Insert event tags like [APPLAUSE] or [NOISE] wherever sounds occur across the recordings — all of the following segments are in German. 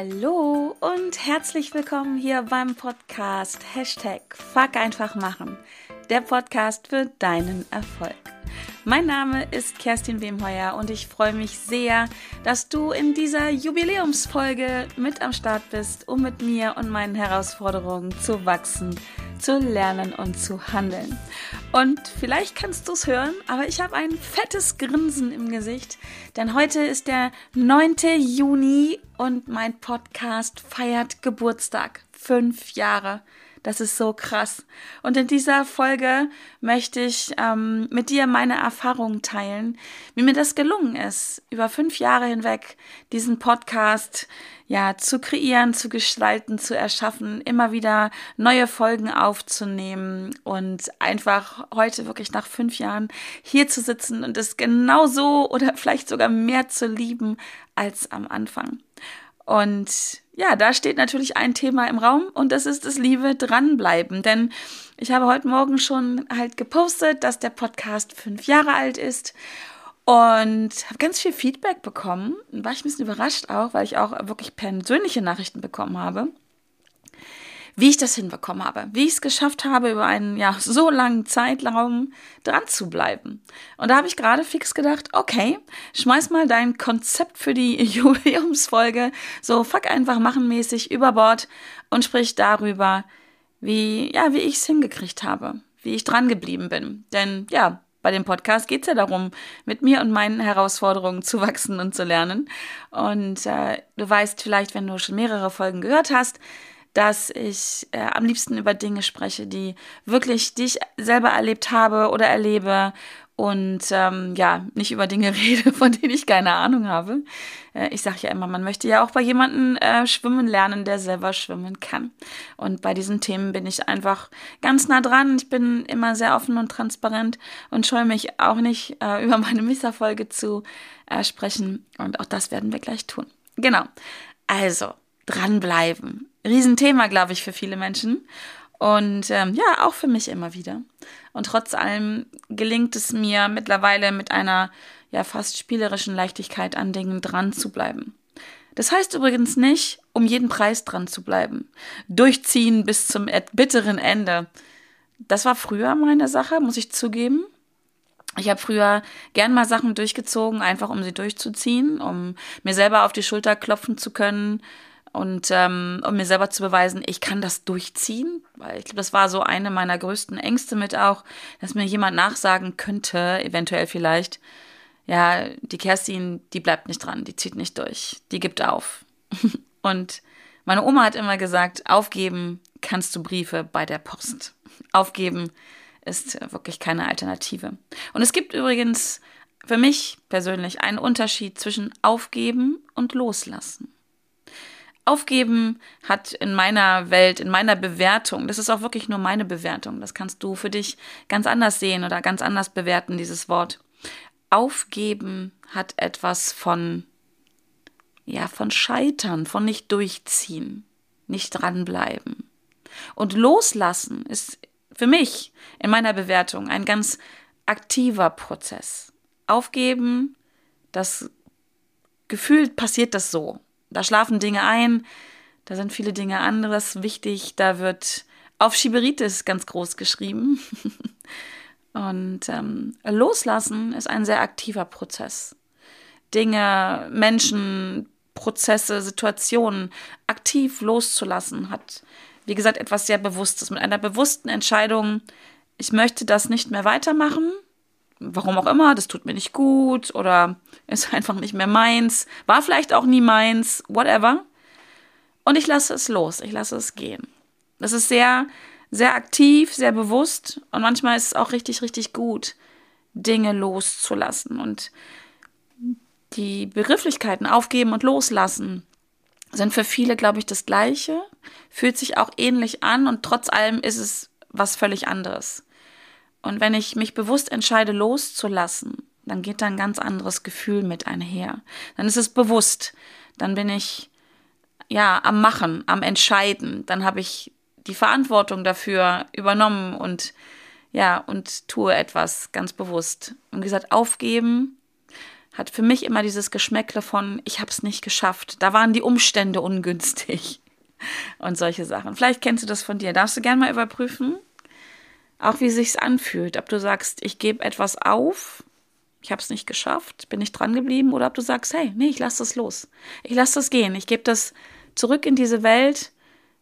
Hallo und herzlich willkommen hier beim Podcast Hashtag Fuck einfach machen, der Podcast für deinen Erfolg. Mein Name ist Kerstin Wemheuer und ich freue mich sehr, dass du in dieser Jubiläumsfolge mit am Start bist, um mit mir und meinen Herausforderungen zu wachsen, zu lernen und zu handeln. Und vielleicht kannst du es hören, aber ich habe ein fettes Grinsen im Gesicht, denn heute ist der 9. Juni und mein Podcast feiert Geburtstag. Fünf Jahre. Das ist so krass. Und in dieser Folge möchte ich ähm, mit dir meine Erfahrungen teilen, wie mir das gelungen ist, über fünf Jahre hinweg diesen Podcast ja zu kreieren, zu gestalten, zu erschaffen, immer wieder neue Folgen aufzunehmen und einfach heute wirklich nach fünf Jahren hier zu sitzen und es genauso oder vielleicht sogar mehr zu lieben als am Anfang. Und ja, da steht natürlich ein Thema im Raum und das ist das liebe Dranbleiben. Denn ich habe heute Morgen schon halt gepostet, dass der Podcast fünf Jahre alt ist und habe ganz viel Feedback bekommen. War ich ein bisschen überrascht auch, weil ich auch wirklich persönliche Nachrichten bekommen habe wie ich das hinbekommen habe, wie ich es geschafft habe, über einen ja so langen Zeitraum dran zu bleiben. Und da habe ich gerade fix gedacht, okay, schmeiß mal dein Konzept für die [LAUGHS] Jubiläumsfolge so fuck einfach machen mäßig über Bord und sprich darüber, wie ja, wie ich es hingekriegt habe, wie ich dran geblieben bin. Denn ja, bei dem Podcast geht es ja darum, mit mir und meinen Herausforderungen zu wachsen und zu lernen. Und äh, du weißt vielleicht, wenn du schon mehrere Folgen gehört hast, dass ich äh, am liebsten über Dinge spreche, die wirklich, die ich selber erlebt habe oder erlebe und ähm, ja, nicht über Dinge [LAUGHS] rede, von denen ich keine Ahnung habe. Äh, ich sage ja immer, man möchte ja auch bei jemandem äh, schwimmen lernen, der selber schwimmen kann. Und bei diesen Themen bin ich einfach ganz nah dran. Ich bin immer sehr offen und transparent und scheue mich auch nicht, äh, [LAUGHS] über meine Misserfolge zu äh, sprechen. Und auch das werden wir gleich tun. Genau. Also, dranbleiben. Riesenthema, glaube ich, für viele Menschen. Und ähm, ja, auch für mich immer wieder. Und trotz allem gelingt es mir mittlerweile mit einer ja fast spielerischen Leichtigkeit an Dingen dran zu bleiben. Das heißt übrigens nicht, um jeden Preis dran zu bleiben. Durchziehen bis zum bitteren Ende. Das war früher meine Sache, muss ich zugeben. Ich habe früher gern mal Sachen durchgezogen, einfach um sie durchzuziehen, um mir selber auf die Schulter klopfen zu können, und ähm, um mir selber zu beweisen, ich kann das durchziehen, weil ich glaube, das war so eine meiner größten Ängste mit auch, dass mir jemand nachsagen könnte, eventuell vielleicht, ja, die Kerstin, die bleibt nicht dran, die zieht nicht durch, die gibt auf. [LAUGHS] und meine Oma hat immer gesagt, aufgeben kannst du Briefe bei der Post. Aufgeben ist wirklich keine Alternative. Und es gibt übrigens für mich persönlich einen Unterschied zwischen aufgeben und loslassen. Aufgeben hat in meiner Welt, in meiner Bewertung, das ist auch wirklich nur meine Bewertung, das kannst du für dich ganz anders sehen oder ganz anders bewerten, dieses Wort. Aufgeben hat etwas von, ja, von Scheitern, von nicht durchziehen, nicht dranbleiben. Und loslassen ist für mich in meiner Bewertung ein ganz aktiver Prozess. Aufgeben, das gefühlt passiert das so. Da schlafen Dinge ein, da sind viele Dinge anderes wichtig, da wird auf Schieberitis ganz groß geschrieben. [LAUGHS] Und ähm, loslassen ist ein sehr aktiver Prozess. Dinge, Menschen, Prozesse, Situationen aktiv loszulassen, hat, wie gesagt, etwas sehr Bewusstes. Mit einer bewussten Entscheidung, ich möchte das nicht mehr weitermachen, warum auch immer, das tut mir nicht gut oder ist [LAUGHS] einfach nicht mehr meins, war vielleicht auch nie meins, whatever. Und ich lasse es los, ich lasse es gehen. Das ist sehr, sehr aktiv, sehr bewusst und manchmal ist es auch richtig, richtig gut, Dinge loszulassen. Und die Begrifflichkeiten aufgeben und loslassen sind für viele, glaube ich, das Gleiche, fühlt sich auch ähnlich an und trotz allem ist es was völlig anderes. Und wenn ich mich bewusst entscheide, loszulassen, dann geht da ein ganz anderes Gefühl mit einher. Dann ist es bewusst. Dann bin ich ja am Machen, am Entscheiden. Dann habe ich die Verantwortung dafür übernommen und ja, und tue etwas ganz bewusst. Und gesagt, aufgeben hat für mich immer dieses Geschmäckle von, ich habe es nicht geschafft. Da waren die Umstände ungünstig [LAUGHS] und solche Sachen. Vielleicht kennst du das von dir. Darfst du gerne mal überprüfen, auch wie sich's anfühlt. Ob du sagst, ich gebe etwas auf, ich habe es nicht geschafft, bin nicht dran geblieben, oder ob du sagst, hey, nee, ich lasse das los. Ich lasse das gehen. Ich gebe das zurück in diese Welt.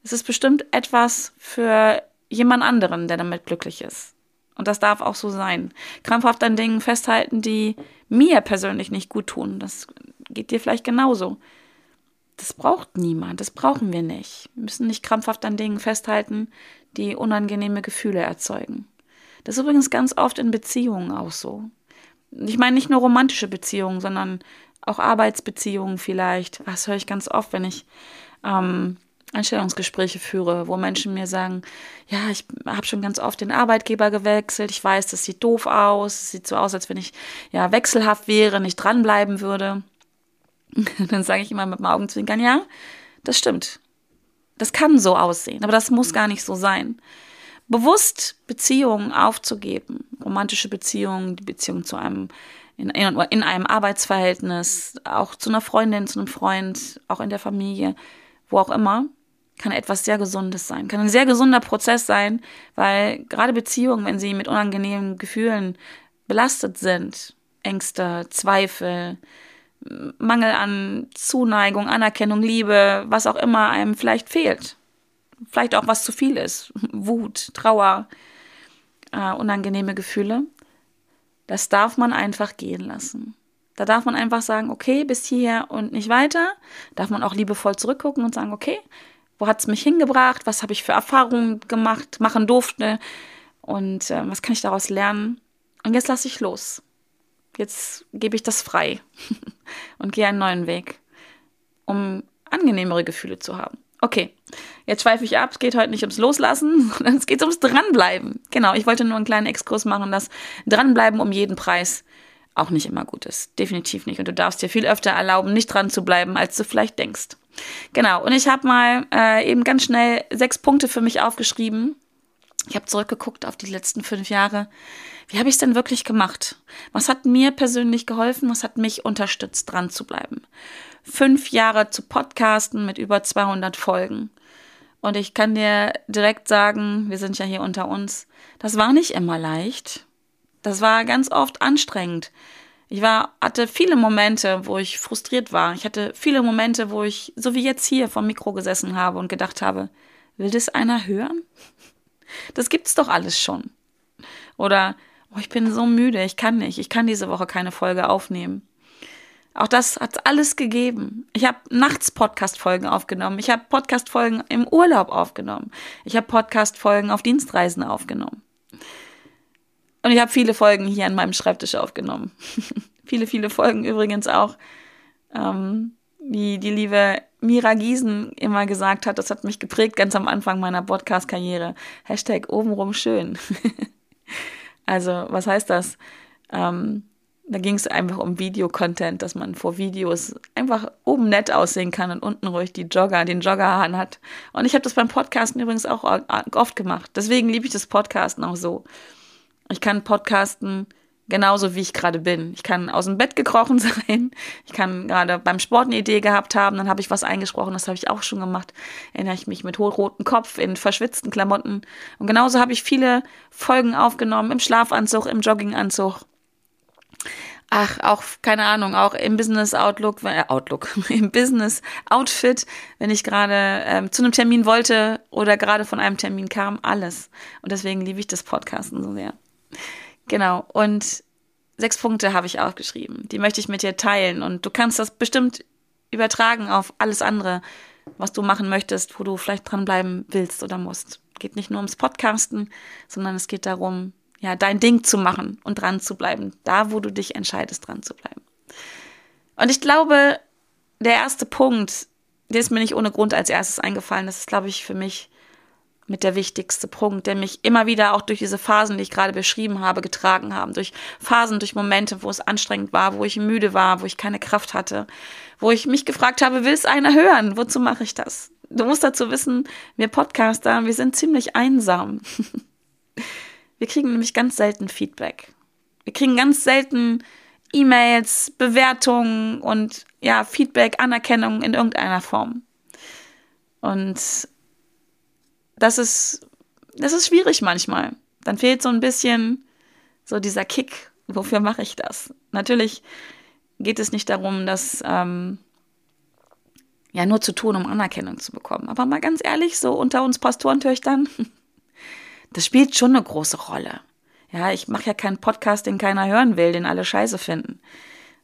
Es ist bestimmt etwas für jemand anderen, der damit glücklich ist. Und das darf auch so sein. Krampfhaft an Dingen festhalten, die mir persönlich nicht gut tun. Das geht dir vielleicht genauso. Das braucht niemand. Das brauchen wir nicht. Wir müssen nicht krampfhaft an Dingen festhalten, die unangenehme Gefühle erzeugen. Das ist übrigens ganz oft in Beziehungen auch so. Ich meine nicht nur romantische Beziehungen, sondern auch Arbeitsbeziehungen vielleicht. Das höre ich ganz oft, wenn ich ähm, Einstellungsgespräche führe, wo Menschen mir sagen, ja, ich habe schon ganz oft den Arbeitgeber gewechselt, ich weiß, das sieht doof aus, es sieht so aus, als wenn ich ja wechselhaft wäre, nicht dranbleiben würde. [LAUGHS] Dann sage ich immer mit dem Augenzwinkern, ja, das stimmt. Das kann so aussehen, aber das muss gar nicht so sein. Bewusst Beziehungen aufzugeben, romantische Beziehungen, die Beziehung zu einem in, in einem Arbeitsverhältnis, auch zu einer Freundin, zu einem Freund, auch in der Familie, wo auch immer, kann etwas sehr Gesundes sein, kann ein sehr gesunder Prozess sein, weil gerade Beziehungen, wenn sie mit unangenehmen Gefühlen belastet sind, Ängste, Zweifel, Mangel an Zuneigung, Anerkennung, Liebe, was auch immer einem vielleicht fehlt, vielleicht auch was zu viel ist, Wut, Trauer, äh, unangenehme Gefühle, das darf man einfach gehen lassen. Da darf man einfach sagen, okay, bis hierher und nicht weiter. Darf man auch liebevoll zurückgucken und sagen, okay, wo hat es mich hingebracht? Was habe ich für Erfahrungen gemacht, machen durfte? Und äh, was kann ich daraus lernen? Und jetzt lasse ich los. Jetzt gebe ich das frei [LAUGHS] und gehe einen neuen Weg, um angenehmere Gefühle zu haben. Okay, jetzt schweife ich ab. Es geht heute nicht ums Loslassen, [LAUGHS] sondern es geht ums Dranbleiben. Genau, ich wollte nur einen kleinen Exkurs machen, dass Dranbleiben um jeden Preis auch nicht immer gut ist. Definitiv nicht. Und du darfst dir viel öfter erlauben, nicht dran zu bleiben, als du vielleicht denkst. Genau. Und ich habe mal äh, eben ganz schnell sechs Punkte für mich aufgeschrieben. Ich habe zurückgeguckt auf die letzten fünf Jahre. Wie habe ich es denn wirklich gemacht? Was hat mir persönlich geholfen? Was hat mich unterstützt, dran zu bleiben? Fünf Jahre zu podcasten mit über 200 Folgen. Und ich kann dir direkt sagen, wir sind ja hier unter uns, das war nicht immer leicht. Das war ganz oft anstrengend. Ich war, hatte viele Momente, wo ich frustriert war. Ich hatte viele Momente, wo ich, so wie jetzt hier, vom Mikro gesessen habe und gedacht habe, will das einer hören? Das gibt's doch alles schon. Oder, oh, ich bin so müde, ich kann nicht, ich kann diese Woche keine Folge aufnehmen. Auch das hat alles gegeben. Ich habe nachts Podcast-Folgen aufgenommen. Ich habe Podcast-Folgen im Urlaub aufgenommen. Ich habe Podcast-Folgen auf Dienstreisen aufgenommen. Und ich habe viele Folgen hier an meinem Schreibtisch aufgenommen. [LAUGHS] viele, viele Folgen übrigens auch, ähm, wie die liebe Mira Giesen immer gesagt hat, das hat mich geprägt ganz am Anfang meiner Podcast-Karriere. Hashtag obenrum schön. [LAUGHS] also, was heißt das? Ähm, da ging es einfach um Videocontent, dass man vor Videos einfach oben nett aussehen kann und unten ruhig die Jogger, den Jogger hat. Und ich habe das beim Podcasten übrigens auch oft gemacht. Deswegen liebe ich das Podcasten auch so. Ich kann podcasten genauso, wie ich gerade bin. Ich kann aus dem Bett gekrochen [LAUGHS] sein. Ich kann gerade beim Sport eine Idee gehabt haben. Dann habe ich was eingesprochen. Das habe ich auch schon gemacht. Erinnere ich mich mit hochrotem Kopf in verschwitzten Klamotten. Und genauso habe ich viele Folgen aufgenommen im Schlafanzug, im Jogginganzug. Ach, auch, keine Ahnung, auch im Business Outlook, äh, Outlook, [LAUGHS] im Business Outfit, wenn ich gerade ähm, zu einem Termin wollte oder gerade von einem Termin kam, alles. Und deswegen liebe ich das Podcasten so sehr. Genau. Und sechs Punkte habe ich aufgeschrieben. Die möchte ich mit dir teilen. Und du kannst das bestimmt übertragen auf alles andere, was du machen möchtest, wo du vielleicht dranbleiben willst oder musst. Geht nicht nur ums Podcasten, sondern es geht darum, ja, dein Ding zu machen und dran zu bleiben. Da, wo du dich entscheidest, dran zu bleiben. Und ich glaube, der erste Punkt, der ist mir nicht ohne Grund als erstes eingefallen. Das ist, glaube ich, für mich mit der wichtigste Punkt, der mich immer wieder auch durch diese Phasen, die ich gerade beschrieben habe, getragen haben. Durch Phasen, durch Momente, wo es anstrengend war, wo ich müde war, wo ich keine Kraft hatte, wo ich mich gefragt habe, will es einer hören? Wozu mache ich das? Du musst dazu wissen, wir Podcaster, wir sind ziemlich einsam. [LAUGHS] Wir kriegen nämlich ganz selten Feedback. Wir kriegen ganz selten E-Mails, Bewertungen und ja, Feedback, Anerkennung in irgendeiner Form. Und das ist, das ist schwierig manchmal. Dann fehlt so ein bisschen so dieser Kick. Wofür mache ich das? Natürlich geht es nicht darum, dass ähm, ja nur zu tun, um Anerkennung zu bekommen. Aber mal ganz ehrlich, so unter uns Pastorentöchtern, [LAUGHS] das spielt schon eine große Rolle. Ja, ich mache ja keinen Podcast, den keiner hören will, den alle scheiße finden.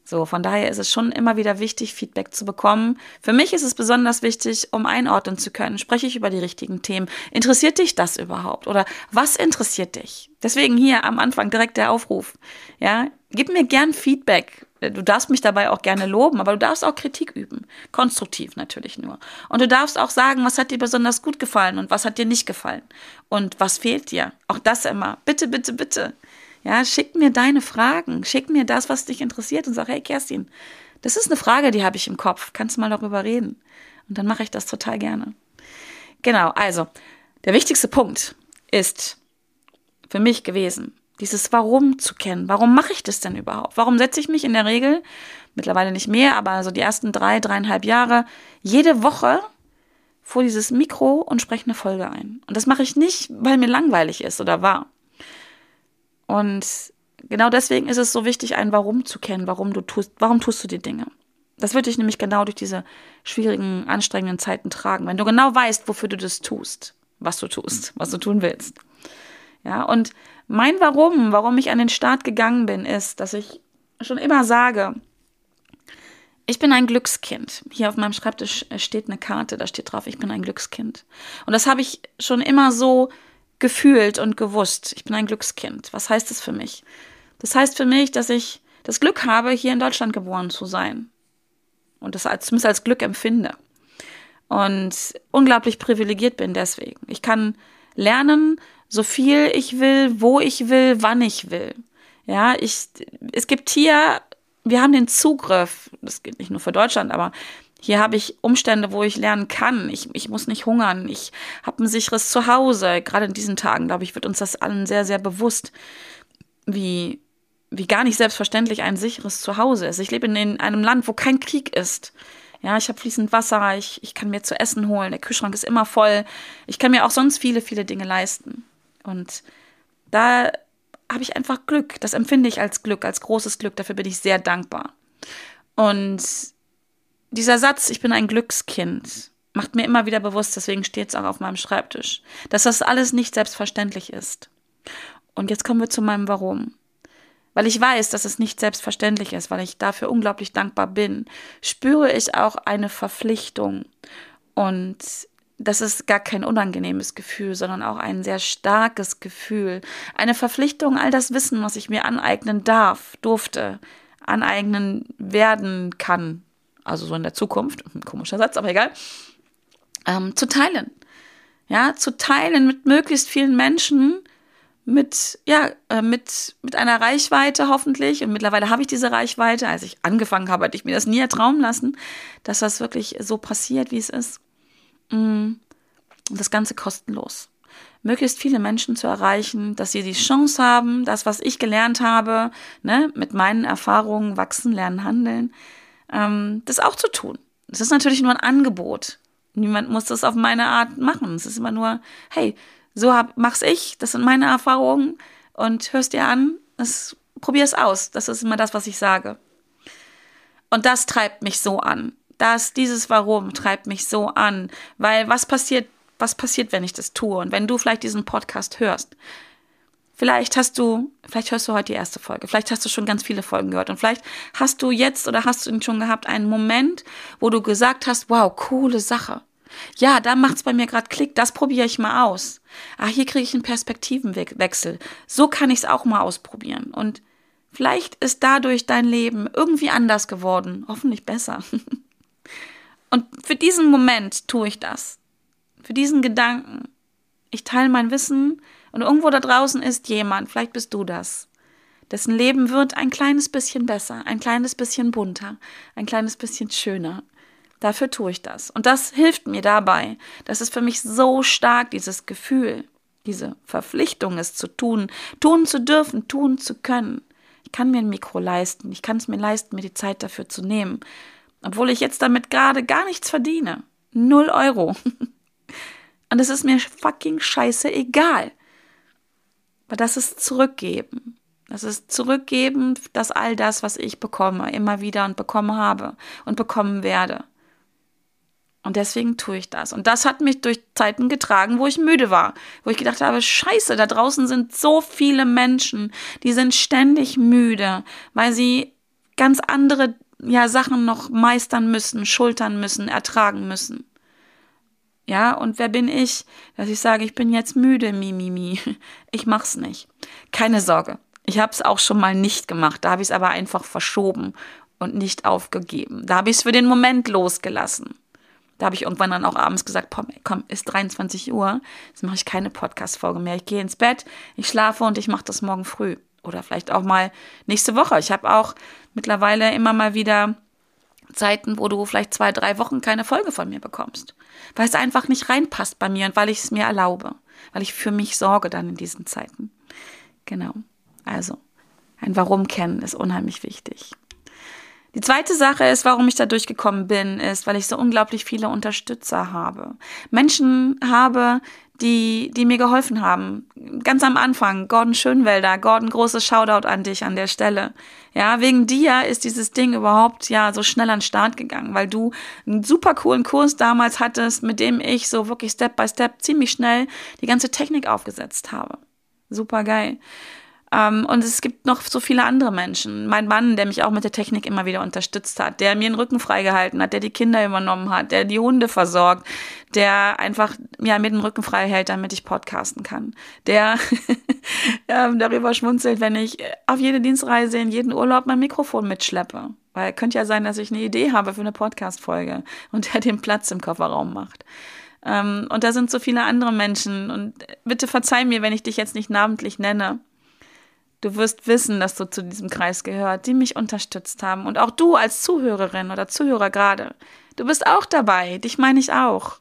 So, von daher ist es schon immer wieder wichtig, Feedback zu bekommen. Für mich ist es besonders wichtig, um einordnen zu können, spreche ich über die richtigen Themen. Interessiert dich das überhaupt? Oder was interessiert dich? Deswegen hier am Anfang direkt der Aufruf. Ja, gib mir gern Feedback. Du darfst mich dabei auch gerne loben, aber du darfst auch Kritik üben. Konstruktiv natürlich nur. Und du darfst auch sagen, was hat dir besonders gut gefallen und was hat dir nicht gefallen. Und was fehlt dir? Auch das immer. Bitte, bitte, bitte. Ja, schick mir deine Fragen, schick mir das, was dich interessiert und sag, hey Kerstin, das ist eine Frage, die habe ich im Kopf. Kannst du mal darüber reden? Und dann mache ich das total gerne. Genau, also, der wichtigste Punkt ist für mich gewesen, dieses Warum zu kennen. Warum mache ich das denn überhaupt? Warum setze ich mich in der Regel, mittlerweile nicht mehr, aber so die ersten drei, dreieinhalb Jahre, jede Woche vor dieses Mikro und spreche eine Folge ein. Und das mache ich nicht, weil mir langweilig ist oder war. Und genau deswegen ist es so wichtig, ein Warum zu kennen, warum du tust, warum tust du die Dinge. Das wird dich nämlich genau durch diese schwierigen, anstrengenden Zeiten tragen, wenn du genau weißt, wofür du das tust, was du tust, was du tun willst. Ja, und mein Warum, warum ich an den Start gegangen bin, ist, dass ich schon immer sage, ich bin ein Glückskind. Hier auf meinem Schreibtisch steht eine Karte, da steht drauf, ich bin ein Glückskind. Und das habe ich schon immer so gefühlt und gewusst, ich bin ein Glückskind. Was heißt das für mich? Das heißt für mich, dass ich das Glück habe, hier in Deutschland geboren zu sein. Und das als, zumindest als Glück empfinde. Und unglaublich privilegiert bin deswegen. Ich kann lernen, so viel ich will, wo ich will, wann ich will. Ja, ich, es gibt hier, wir haben den Zugriff, das gilt nicht nur für Deutschland, aber hier habe ich Umstände, wo ich lernen kann. Ich, ich muss nicht hungern. Ich habe ein sicheres Zuhause. Gerade in diesen Tagen, glaube ich, wird uns das allen sehr, sehr bewusst, wie, wie gar nicht selbstverständlich ein sicheres Zuhause ist. Ich lebe in einem Land, wo kein Krieg ist. Ja, ich habe fließend Wasser, ich, ich kann mir zu essen holen, der Kühlschrank ist immer voll. Ich kann mir auch sonst viele, viele Dinge leisten. Und da habe ich einfach Glück. Das empfinde ich als Glück, als großes Glück. Dafür bin ich sehr dankbar. Und dieser Satz, ich bin ein Glückskind, macht mir immer wieder bewusst, deswegen steht es auch auf meinem Schreibtisch, dass das alles nicht selbstverständlich ist. Und jetzt kommen wir zu meinem Warum. Weil ich weiß, dass es nicht selbstverständlich ist, weil ich dafür unglaublich dankbar bin, spüre ich auch eine Verpflichtung. Und das ist gar kein unangenehmes Gefühl, sondern auch ein sehr starkes Gefühl. Eine Verpflichtung, all das Wissen, was ich mir aneignen darf, durfte, aneignen werden kann, also so in der Zukunft, [LAUGHS] ein komischer Satz, aber egal, ähm, zu teilen. Ja, zu teilen mit möglichst vielen Menschen, mit, ja, äh, mit, mit einer Reichweite hoffentlich. Und mittlerweile habe ich diese Reichweite. Als ich angefangen habe, hatte ich mir das nie ertraumen lassen, dass das wirklich so passiert, wie es ist. Mm. Und das Ganze kostenlos. Möglichst viele Menschen zu erreichen, dass sie die Chance haben, das, was ich gelernt habe, ne, mit meinen Erfahrungen wachsen, lernen, handeln, ähm, das auch zu tun. Das ist natürlich nur ein Angebot. Niemand muss das auf meine Art machen. Es ist immer nur, hey, so hab, mach's ich, das sind meine Erfahrungen und hörst dir an, es, probier's aus. Das ist immer das, was ich sage. Und das treibt mich so an. Das, dieses Warum treibt mich so an. Weil was passiert, was passiert, wenn ich das tue? Und wenn du vielleicht diesen Podcast hörst, Vielleicht hast du, vielleicht hörst du heute die erste Folge, vielleicht hast du schon ganz viele Folgen gehört und vielleicht hast du jetzt oder hast du ihn schon gehabt einen Moment, wo du gesagt hast, wow, coole Sache. Ja, da macht's bei mir gerade Klick, das probiere ich mal aus. Ah, hier kriege ich einen Perspektivenwechsel. So kann ich es auch mal ausprobieren. Und vielleicht ist dadurch dein Leben irgendwie anders geworden, hoffentlich besser. [LAUGHS] Und für diesen Moment tue ich das. Für diesen Gedanken. Ich teile mein Wissen und irgendwo da draußen ist jemand, vielleicht bist du das, dessen Leben wird ein kleines bisschen besser, ein kleines bisschen bunter, ein kleines bisschen schöner. Dafür tue ich das. Und das hilft mir dabei. Das ist für mich so stark, dieses Gefühl, diese Verpflichtung, es zu tun, tun zu dürfen, tun zu können. Ich kann mir ein Mikro leisten. Ich kann es mir leisten, mir die Zeit dafür zu nehmen. Obwohl ich jetzt damit gerade gar nichts verdiene. Null Euro. [LAUGHS] Und es ist mir fucking scheiße egal. Weil das ist zurückgeben. Das ist zurückgeben, dass all das, was ich bekomme, immer wieder und bekommen habe und bekommen werde. Und deswegen tue ich das. Und das hat mich durch Zeiten getragen, wo ich müde war, wo ich gedacht habe, scheiße, da draußen sind so viele Menschen, die sind ständig müde, weil sie ganz andere ja, Sachen noch meistern müssen, schultern müssen, ertragen müssen. Ja, und wer bin ich, dass ich sage, ich bin jetzt müde, Mimimi. Mi, mi. [LAUGHS] Ich mach's nicht. Keine Sorge. Ich habe es auch schon mal nicht gemacht. Da habe ich es aber einfach verschoben und nicht aufgegeben. Da habe ich es für den Moment losgelassen. Da habe ich irgendwann dann auch abends gesagt, komm, ist 23 Uhr, jetzt mache ich keine Podcast-Folge mehr. Ich gehe ins Bett, ich schlafe und ich mache das morgen früh. Oder vielleicht auch mal nächste Woche. Ich habe auch mittlerweile immer mal wieder Zeiten, wo du vielleicht zwei, drei Wochen keine Folge von mir bekommst. Weil es einfach nicht reinpasst bei mir und weil ich es mir erlaube. Weil ich für mich sorge dann in diesen Zeiten. Genau. Also, ein Warum kennen ist unheimlich wichtig. Die zweite Sache ist, warum ich da durchgekommen bin, ist, weil ich so unglaublich viele Unterstützer habe. Menschen habe, die, die mir geholfen haben. Ganz am Anfang, Gordon Schönwelder. Gordon, großes Shoutout an dich an der Stelle. Ja, wegen dir ist dieses Ding überhaupt ja so schnell an den Start gegangen, weil du einen super coolen Kurs damals hattest, mit dem ich so wirklich Step by Step ziemlich schnell die ganze Technik aufgesetzt habe. Super geil. Ähm, und es gibt noch so viele andere Menschen. Mein Mann, der mich auch mit der Technik immer wieder unterstützt hat, der mir den Rücken freigehalten hat, der die Kinder übernommen hat, der die Hunde versorgt, der einfach ja, mir den Rücken frei hält, damit ich podcasten kann. Der [LAUGHS] ähm, darüber schmunzelt, wenn ich auf jede Dienstreise, in jeden Urlaub mein Mikrofon mitschleppe. Weil könnte ja sein, dass ich eine Idee habe für eine Podcast-Folge und der den Platz im Kofferraum macht. Ähm, und da sind so viele andere Menschen. Und bitte verzeih mir, wenn ich dich jetzt nicht namentlich nenne. Du wirst wissen, dass du zu diesem Kreis gehört, die mich unterstützt haben. Und auch du als Zuhörerin oder Zuhörer gerade. Du bist auch dabei. Dich meine ich auch.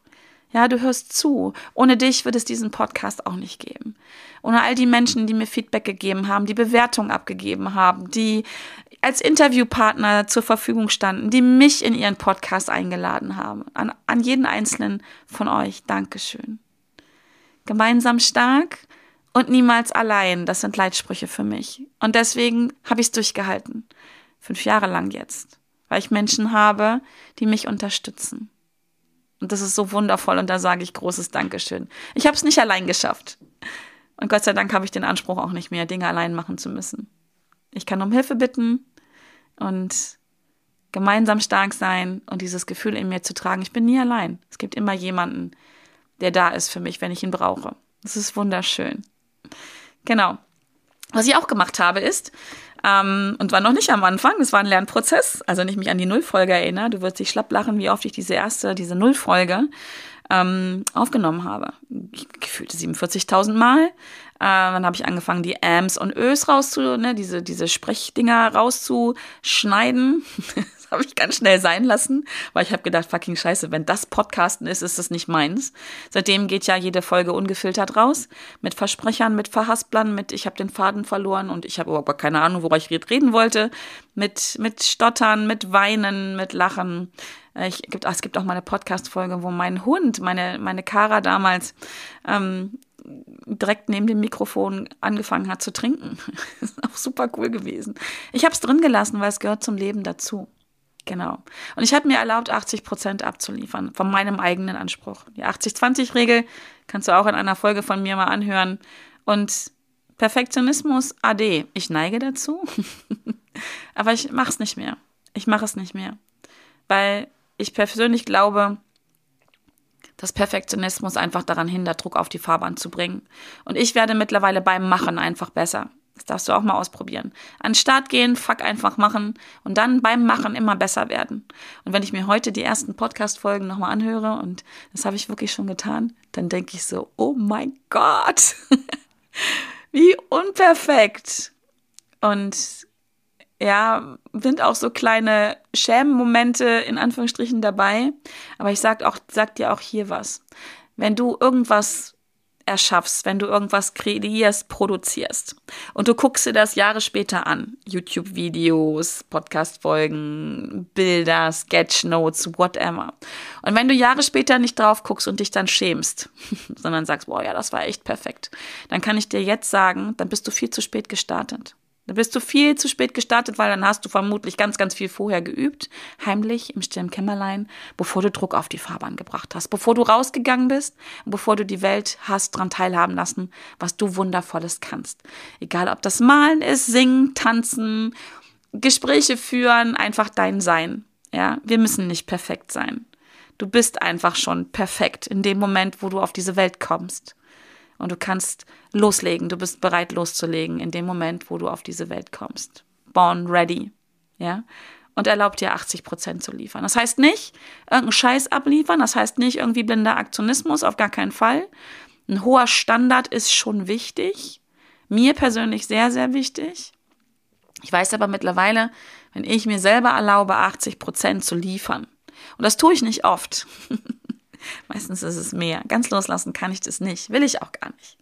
Ja, du hörst zu. Ohne dich wird es diesen Podcast auch nicht geben. Ohne all die Menschen, die mir Feedback gegeben haben, die Bewertung abgegeben haben, die als Interviewpartner zur Verfügung standen, die mich in ihren Podcast eingeladen haben. An, an jeden einzelnen von euch. Dankeschön. Gemeinsam stark und niemals allein. Das sind Leitsprüche für mich. Und deswegen habe ich es durchgehalten. Fünf Jahre lang jetzt. Weil ich Menschen habe, die mich unterstützen. Und das ist so wundervoll und da sage ich großes Dankeschön. Ich habe es nicht allein geschafft. Und Gott sei Dank habe ich den Anspruch auch nicht mehr, Dinge allein machen zu müssen. Ich kann um Hilfe bitten und gemeinsam stark sein und dieses Gefühl in mir zu tragen. Ich bin nie allein. Es gibt immer jemanden, der da ist für mich, wenn ich ihn brauche. Das ist wunderschön. Genau. Was ich auch gemacht habe ist, ähm, und war noch nicht am Anfang, das war ein Lernprozess, also wenn ich mich an die Nullfolge erinnere, du wirst dich schlapp lachen, wie oft ich diese erste, diese Nullfolge ähm, aufgenommen habe. Gefühlte 47.000 Mal. Äh, dann habe ich angefangen, die Ams und Ös rauszu, ne, diese, diese Sprechdinger rauszuschneiden. [LAUGHS] habe ich ganz schnell sein lassen, weil ich habe gedacht, fucking scheiße, wenn das Podcasten ist, ist es nicht meins. Seitdem geht ja jede Folge ungefiltert raus, mit Versprechern, mit Verhasplern, mit ich habe den Faden verloren und ich habe überhaupt keine Ahnung, worüber ich reden wollte, mit, mit Stottern, mit Weinen, mit Lachen. Äh, ich, es gibt auch mal eine Podcast-Folge, wo mein Hund, meine, meine Kara damals, ähm, direkt neben dem Mikrofon angefangen hat zu trinken. [LAUGHS] ist auch super cool gewesen. Ich habe es drin gelassen, weil es gehört zum Leben dazu. Genau. Und ich habe mir erlaubt, 80 Prozent abzuliefern von meinem eigenen Anspruch. Die 80-20-Regel kannst du auch in einer Folge von mir mal anhören. Und Perfektionismus, AD. Ich neige dazu, [LAUGHS] aber ich mache es nicht mehr. Ich mache es nicht mehr, weil ich persönlich glaube, dass Perfektionismus einfach daran hindert, Druck auf die Fahrbahn zu bringen. Und ich werde mittlerweile beim Machen einfach besser. Das darfst du auch mal ausprobieren. An den Start gehen, fuck einfach machen und dann beim Machen immer besser werden. Und wenn ich mir heute die ersten Podcast-Folgen nochmal anhöre, und das habe ich wirklich schon getan, dann denke ich so, oh mein Gott, [LAUGHS] wie unperfekt. Und ja, sind auch so kleine Schämmomente in Anführungsstrichen dabei. Aber ich sag auch, sag dir auch hier was. Wenn du irgendwas erschaffst, wenn du irgendwas kreierst, produzierst und du guckst dir das Jahre später an, YouTube-Videos, Podcast-Folgen, Bilder, Sketchnotes, whatever. Und wenn du Jahre später nicht drauf guckst und dich dann schämst, [LAUGHS] sondern sagst, boah, ja, das war echt perfekt, dann kann ich dir jetzt sagen, dann bist du viel zu spät gestartet. Da bist du viel zu spät gestartet, weil dann hast du vermutlich ganz, ganz viel vorher geübt, heimlich im stillen Kämmerlein, bevor du Druck auf die Fahrbahn gebracht hast, bevor du rausgegangen bist bevor du die Welt hast dran teilhaben lassen, was du Wundervolles kannst. Egal, ob das Malen ist, Singen, Tanzen, Gespräche führen, einfach dein Sein. Ja, wir müssen nicht perfekt sein. Du bist einfach schon perfekt in dem Moment, wo du auf diese Welt kommst und du kannst loslegen. Du bist bereit loszulegen in dem Moment, wo du auf diese Welt kommst. Born ready. Ja. Und erlaubt dir 80 Prozent zu liefern. Das heißt nicht, irgendeinen Scheiß abliefern. Das heißt nicht irgendwie blinder Aktionismus. Auf gar keinen Fall. Ein hoher Standard ist schon wichtig. Mir persönlich sehr, sehr wichtig. Ich weiß aber mittlerweile, wenn ich mir selber erlaube, 80 Prozent zu liefern, und das tue ich nicht oft, [LAUGHS] [LAUGHS] Meistens ist es mehr. Ganz loslassen kann ich das nicht. Will ich auch gar nicht.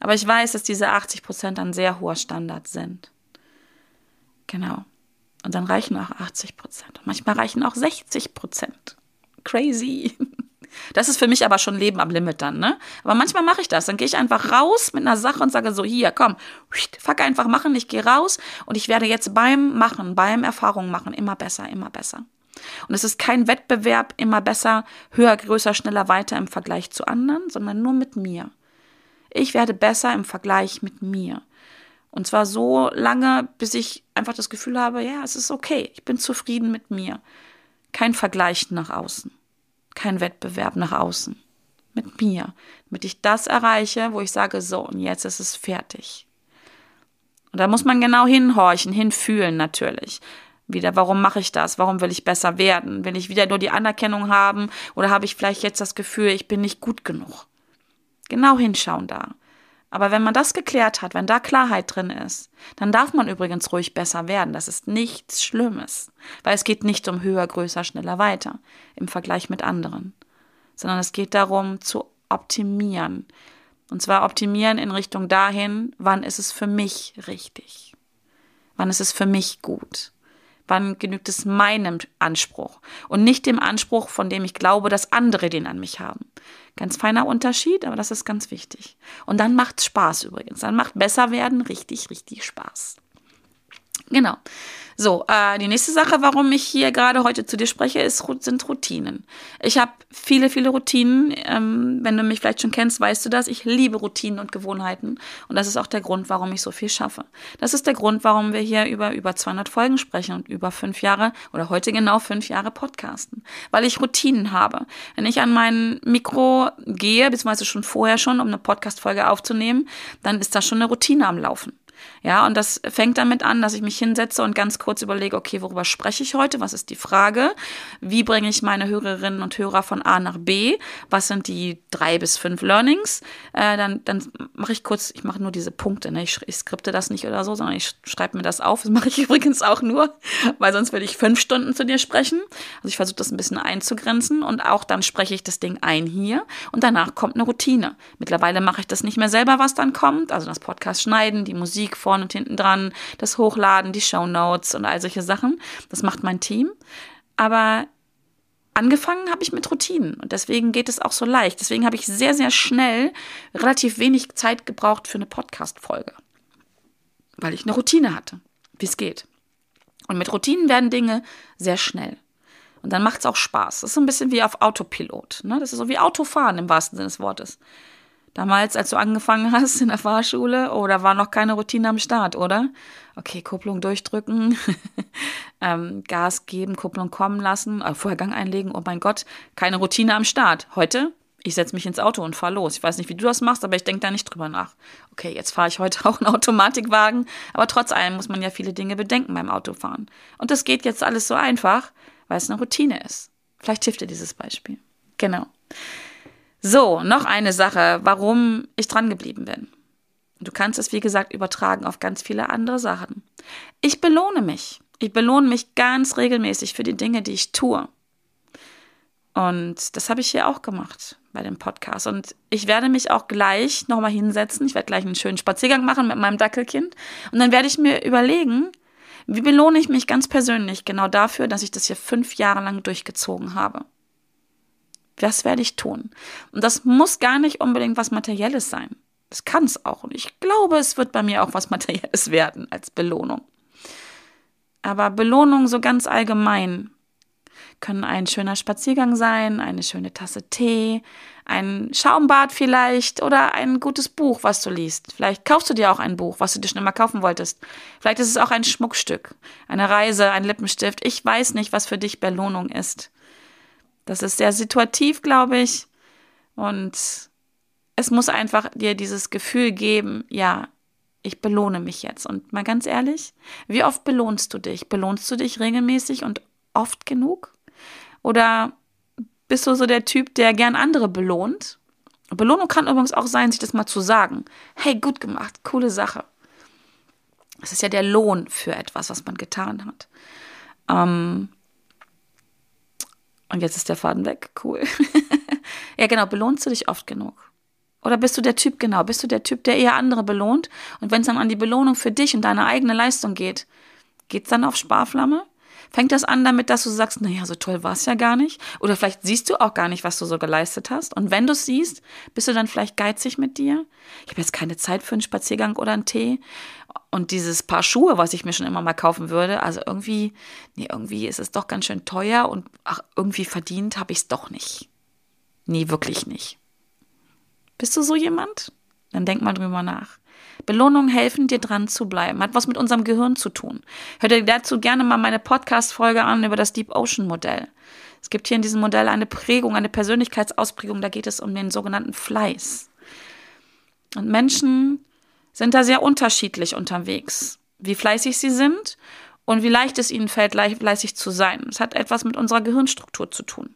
Aber ich weiß, dass diese 80 Prozent ein sehr hoher Standard sind. Genau. Und dann reichen auch 80 Prozent. Manchmal reichen auch 60 Prozent. Crazy. [LAUGHS] Das ist für mich aber schon Leben am Limit dann, ne? Aber manchmal mache ich das. Dann gehe ich einfach raus mit einer Sache und sage so, hier, komm, fuck einfach machen, ich gehe raus und ich werde jetzt beim Machen, beim Erfahrungen machen immer besser, immer besser. Und es ist kein Wettbewerb immer besser, höher, größer, schneller, weiter im Vergleich zu anderen, sondern nur mit mir. Ich werde besser im Vergleich mit mir. Und zwar so lange, bis ich einfach das Gefühl habe, ja, es ist okay, ich bin zufrieden mit mir. Kein Vergleich nach außen, kein Wettbewerb nach außen. Mit mir, damit ich das erreiche, wo ich sage, so, und jetzt ist es fertig. Und da muss man genau hinhorchen, hinfühlen natürlich wieder, warum mache ich das? Warum will ich besser werden? Will ich wieder nur die Anerkennung haben oder habe ich vielleicht jetzt das Gefühl, ich bin nicht gut genug? Genau hinschauen da. Aber wenn man das geklärt hat, wenn da Klarheit drin ist, dann darf man übrigens ruhig besser werden. Das ist nichts Schlimmes, weil es geht nicht um höher, größer, schneller, weiter im Vergleich mit anderen, sondern es geht darum zu optimieren. Und zwar optimieren in Richtung dahin, wann ist es für mich richtig? Wann ist es für mich gut? Wann genügt es meinem Anspruch und nicht dem Anspruch, von dem ich glaube, dass andere den an mich haben. Ganz feiner Unterschied, aber das ist ganz wichtig. Und dann macht Spaß übrigens. Dann macht besser werden richtig, richtig Spaß. Genau. So, äh, die nächste Sache, warum ich hier gerade heute zu dir spreche, ist, sind Routinen. Ich habe viele, viele Routinen. Ähm, wenn du mich vielleicht schon kennst, weißt du das. Ich liebe Routinen und Gewohnheiten. Und das ist auch der Grund, warum ich so viel schaffe. Das ist der Grund, warum wir hier über über 200 Folgen sprechen und über fünf Jahre oder heute genau fünf Jahre podcasten. Weil ich Routinen habe. Wenn ich an mein Mikro gehe, beziehungsweise schon vorher schon, um eine Podcast-Folge aufzunehmen, dann ist da schon eine Routine am Laufen. Ja, und das fängt damit an, dass ich mich hinsetze und ganz kurz überlege, okay, worüber spreche ich heute? Was ist die Frage? Wie bringe ich meine Hörerinnen und Hörer von A nach B? Was sind die drei bis fünf Learnings? Äh, dann dann mache ich kurz, ich mache nur diese Punkte, ne? ich, ich skripte das nicht oder so, sondern ich schreibe mir das auf. Das mache ich [LAUGHS] übrigens auch nur, weil sonst würde ich fünf Stunden zu dir sprechen. Also ich versuche das ein bisschen einzugrenzen und auch dann spreche ich das Ding ein hier und danach kommt eine Routine. Mittlerweile mache ich das nicht mehr selber, was dann kommt, also das Podcast schneiden, die Musik vorne und hinten dran, das Hochladen, die Show Notes und all solche Sachen. Das macht mein Team. Aber angefangen habe ich mit Routinen und deswegen geht es auch so leicht. Deswegen habe ich sehr, sehr schnell relativ wenig Zeit gebraucht für eine Podcast-Folge, weil ich eine Routine hatte, wie es geht. Und mit Routinen werden Dinge sehr schnell. Und dann macht es auch Spaß. Das ist so ein bisschen wie auf Autopilot. Ne? Das ist so wie Autofahren im wahrsten Sinne des Wortes. Damals, als du angefangen hast in der Fahrschule, da war noch keine Routine am Start, oder? Okay, Kupplung durchdrücken, [LAUGHS] ähm, Gas geben, Kupplung kommen lassen, äh, vorher Gang einlegen, oh mein Gott, keine Routine am Start. Heute, ich setze mich ins Auto und fahre los. Ich weiß nicht, wie du das machst, aber ich denke da nicht drüber nach. Okay, jetzt fahre ich heute [LAUGHS] auch einen Automatikwagen, aber trotz allem muss man ja viele Dinge bedenken beim Autofahren. Und das geht jetzt alles so einfach, weil es eine Routine ist. Vielleicht hilft dir dieses Beispiel. Genau. So, noch eine Sache, warum ich dran geblieben bin. Du kannst es, wie gesagt, übertragen auf ganz viele andere Sachen. Ich belohne mich. Ich belohne mich ganz regelmäßig für die Dinge, die ich tue. Und das habe ich hier auch gemacht bei dem Podcast. Und ich werde mich auch gleich nochmal hinsetzen. Ich werde gleich einen schönen Spaziergang machen mit meinem Dackelkind. Und dann werde ich mir überlegen, wie belohne ich mich ganz persönlich genau dafür, dass ich das hier fünf Jahre lang durchgezogen habe. Was werde ich tun? Und das muss gar nicht unbedingt was Materielles sein. Das kann es auch. Und ich glaube, es wird bei mir auch was [LAUGHS] Materielles werden als Belohnung. Aber Belohnung so ganz allgemein können ein schöner Spaziergang sein, eine schöne Tasse Tee, ein Schaumbad vielleicht oder ein gutes Buch, was du liest. Vielleicht kaufst du dir auch ein Buch, was du dir schon immer kaufen wolltest. Vielleicht ist es auch ein Schmuckstück, eine Reise, ein Lippenstift. Ich weiß nicht, was für dich Belohnung ist. Das ist sehr situativ, glaube ich. Und es muss einfach dir dieses Gefühl geben, ja, ich belohne mich jetzt. Und mal ganz ehrlich, wie oft belohnst du dich? Belohnst du dich regelmäßig und oft genug? Oder bist du so der Typ, der gern andere belohnt? Belohnung kann übrigens auch sein, sich das mal zu sagen. Hey, gut gemacht, coole Sache. Das ist ja der Lohn für etwas, was man getan hat. Ähm und jetzt ist der Faden weg. Cool. [LAUGHS] ja, genau. Belohnst du dich oft genug? Oder bist du der Typ, genau, bist du der Typ, der eher andere belohnt? Und wenn es dann an die Belohnung für dich und deine eigene Leistung geht, geht es dann auf Sparflamme? Fängt das an damit, dass du sagst, naja, so toll war es ja gar nicht? Oder vielleicht siehst du auch gar nicht, was du so geleistet hast. Und wenn du es siehst, bist du dann vielleicht geizig mit dir? Ich habe jetzt keine Zeit für einen Spaziergang oder einen Tee. Und dieses Paar Schuhe, was ich mir schon immer mal kaufen würde, also irgendwie, nee, irgendwie ist es doch ganz schön teuer und ach, irgendwie verdient habe ich es doch nicht. Nee, wirklich nicht. Bist du so jemand? Dann denk mal drüber nach. Belohnungen helfen dir dran zu bleiben. Hat was mit unserem Gehirn zu tun. Hör dir dazu gerne mal meine Podcast-Folge an über das Deep Ocean Modell. Es gibt hier in diesem Modell eine Prägung, eine Persönlichkeitsausprägung. Da geht es um den sogenannten Fleiß. Und Menschen sind da sehr unterschiedlich unterwegs, wie fleißig sie sind und wie leicht es ihnen fällt, fleißig zu sein. Es hat etwas mit unserer Gehirnstruktur zu tun.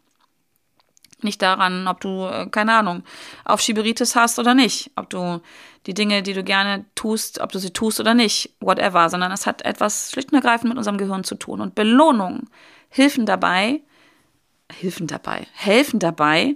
Nicht daran, ob du, äh, keine Ahnung, Aufschieberitis hast oder nicht, ob du die Dinge, die du gerne tust, ob du sie tust oder nicht, whatever, sondern es hat etwas schlicht und ergreifend mit unserem Gehirn zu tun. Und Belohnungen helfen dabei, helfen dabei, helfen dabei,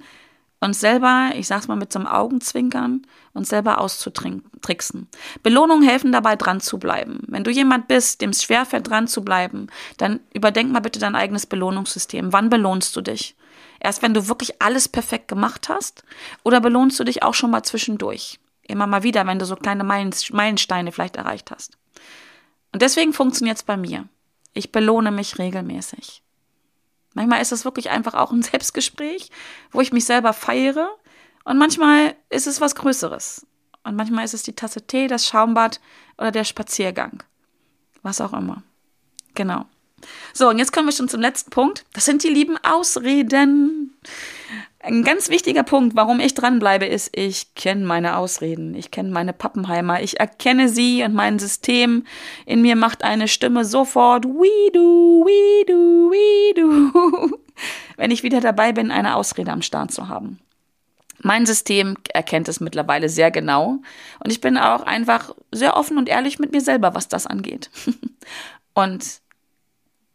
uns selber, ich sag's mal mit so einem Augenzwinkern, uns selber auszutricksen. Belohnungen helfen dabei, dran zu bleiben. Wenn du jemand bist, dem es schwerfällt, dran zu bleiben, dann überdenk mal bitte dein eigenes Belohnungssystem. Wann belohnst du dich? Erst wenn du wirklich alles perfekt gemacht hast? Oder belohnst du dich auch schon mal zwischendurch? Immer mal wieder, wenn du so kleine Meilensteine vielleicht erreicht hast. Und deswegen funktioniert es bei mir. Ich belohne mich regelmäßig. Manchmal ist es wirklich einfach auch ein [LAUGHS] Selbstgespräch, wo ich mich selber feiere. Und manchmal ist es was Größeres. Und manchmal ist es die Tasse Tee, das Schaumbad oder der Spaziergang. Was auch immer. Genau. So, und jetzt kommen wir schon zum letzten Punkt. Das sind die lieben Ausreden. Ein ganz wichtiger Punkt, warum ich dranbleibe, ist, ich kenne meine Ausreden. Ich kenne meine Pappenheimer. Ich erkenne sie und mein System in mir macht eine Stimme sofort, we do, we do, we do, [LAUGHS] wenn ich wieder dabei bin, eine Ausrede am Start zu haben. Mein System erkennt es mittlerweile sehr genau und ich bin auch einfach sehr offen und ehrlich mit mir selber, was das angeht. [LAUGHS] Und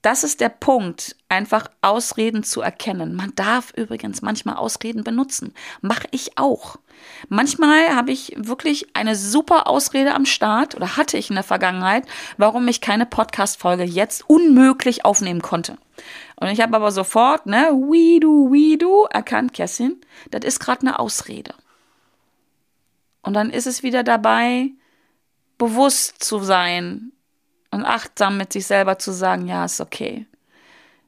das ist der Punkt, einfach Ausreden zu erkennen. Man darf übrigens manchmal Ausreden benutzen. Mache ich auch. Manchmal habe ich wirklich eine super Ausrede am Start oder hatte ich in der Vergangenheit, warum ich keine Podcast-Folge jetzt unmöglich aufnehmen konnte. Und ich habe aber sofort, ne, we do, we do, erkannt, Kerstin, das ist gerade eine Ausrede. Und dann ist es wieder dabei, bewusst zu sein, und achtsam mit sich selber zu sagen, ja, ist okay.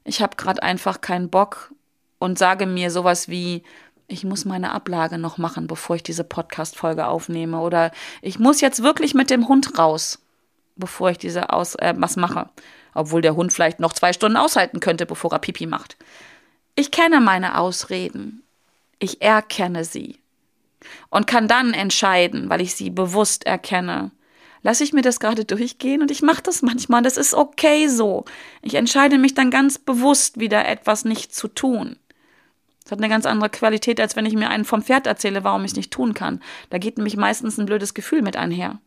Ich habe gerade einfach keinen Bock und sage mir sowas wie, ich muss meine Ablage noch machen, bevor ich diese Podcast-Folge aufnehme. Oder ich muss jetzt wirklich mit dem Hund raus, bevor ich diese Aus äh, was mache. Obwohl der Hund vielleicht noch zwei Stunden aushalten könnte, bevor er Pipi macht. Ich kenne meine Ausreden. Ich erkenne sie. Und kann dann entscheiden, weil ich sie bewusst erkenne, lasse ich mir das gerade durchgehen und ich mache das manchmal. Das ist okay so. Ich entscheide mich dann ganz bewusst, wieder etwas nicht zu tun. Das hat eine ganz andere Qualität, als wenn ich mir einen vom Pferd erzähle, warum ich es nicht tun kann. Da geht nämlich meistens ein blödes Gefühl mit einher.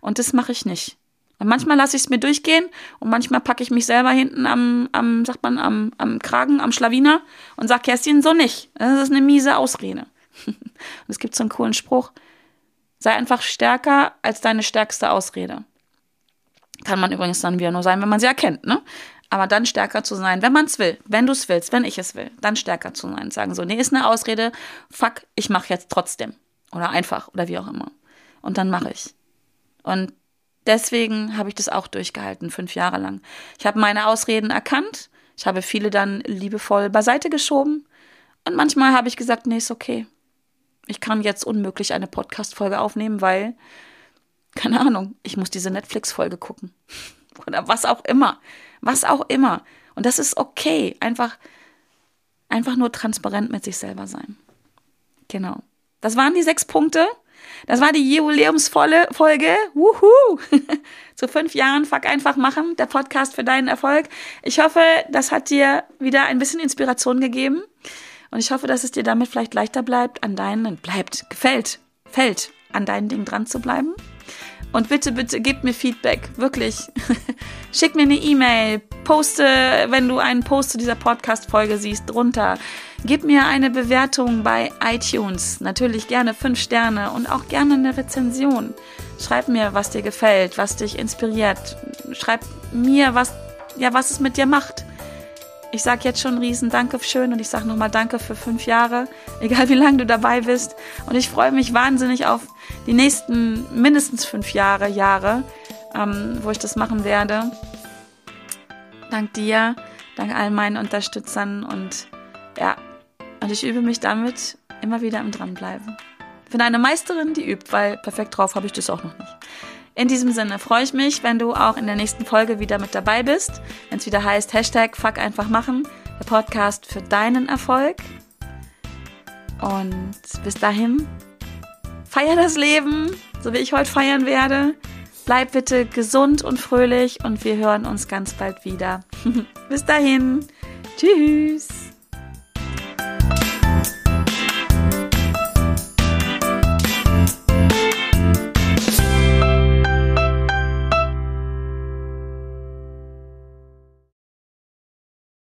Und das mache ich nicht. Und manchmal lasse ich es mir durchgehen und manchmal packe ich mich selber hinten am, am sagt man, am, am Kragen, am Schlawiner und sage, Kerstin, so nicht. Das ist eine miese Ausrede. [LAUGHS] und es gibt so einen coolen Spruch, sei einfach stärker als deine stärkste Ausrede. Kann man übrigens dann wieder nur sein, wenn man sie erkennt, ne? Aber dann stärker zu sein, wenn man es will, wenn du es willst, wenn ich es will, dann stärker zu sein. Sagen so, nee, ist eine Ausrede, fuck, ich mache jetzt trotzdem. Oder einfach, oder wie auch immer. Und dann mache ich. Und deswegen habe ich das auch durchgehalten, fünf Jahre lang. Ich habe meine Ausreden erkannt, ich habe viele dann liebevoll beiseite geschoben. Und manchmal habe ich gesagt, nee, ist okay. Ich kann jetzt unmöglich eine Podcast-Folge aufnehmen, weil, keine Ahnung, ich muss diese Netflix-Folge gucken. [LAUGHS] Oder was auch immer was auch immer. Und das ist okay. Einfach, einfach nur transparent mit sich selber sein. Genau. Das waren die sechs Punkte. Das war die Jubiläumsvolle Folge. Wuhu! [LAUGHS] Zu fünf Jahren Fuck einfach machen, der Podcast für deinen Erfolg. Ich hoffe, das hat dir wieder ein bisschen Inspiration gegeben. Und ich hoffe, dass es dir damit vielleicht leichter bleibt, an deinen, bleibt, gefällt, fällt, an deinen Dingen dran zu bleiben. Und bitte, bitte gib mir Feedback. Wirklich. [LAUGHS] Schick mir eine E-Mail. Poste, wenn du einen Post zu dieser Podcast-Folge siehst, drunter. Gib mir eine Bewertung bei iTunes. Natürlich gerne fünf Sterne und auch gerne eine Rezension. Schreib mir, was dir gefällt, was dich inspiriert. Schreib mir, was, ja, was es mit dir macht. Ich sage jetzt schon riesen Danke schön und ich sage nochmal Danke für fünf Jahre, [LAUGHS] egal wie lange du dabei bist. Und ich freue mich wahnsinnig auf die nächsten mindestens fünf Jahre, Jahre, ähm, wo ich das machen werde. Dank dir, dank all meinen Unterstützern und ja, und ich übe mich damit immer wieder im Dranbleiben. Ich bin eine Meisterin, die übt, weil perfekt drauf habe ich das auch noch nicht. In diesem Sinne freue ich mich, wenn du auch in der nächsten Folge wieder mit dabei bist, wenn es wieder heißt Hashtag Fuck einfach machen, der Podcast für deinen Erfolg. Und bis dahin, feier das Leben, so wie ich heute feiern werde. Bleib bitte gesund und fröhlich und wir hören uns ganz bald wieder. [LAUGHS] bis dahin, tschüss.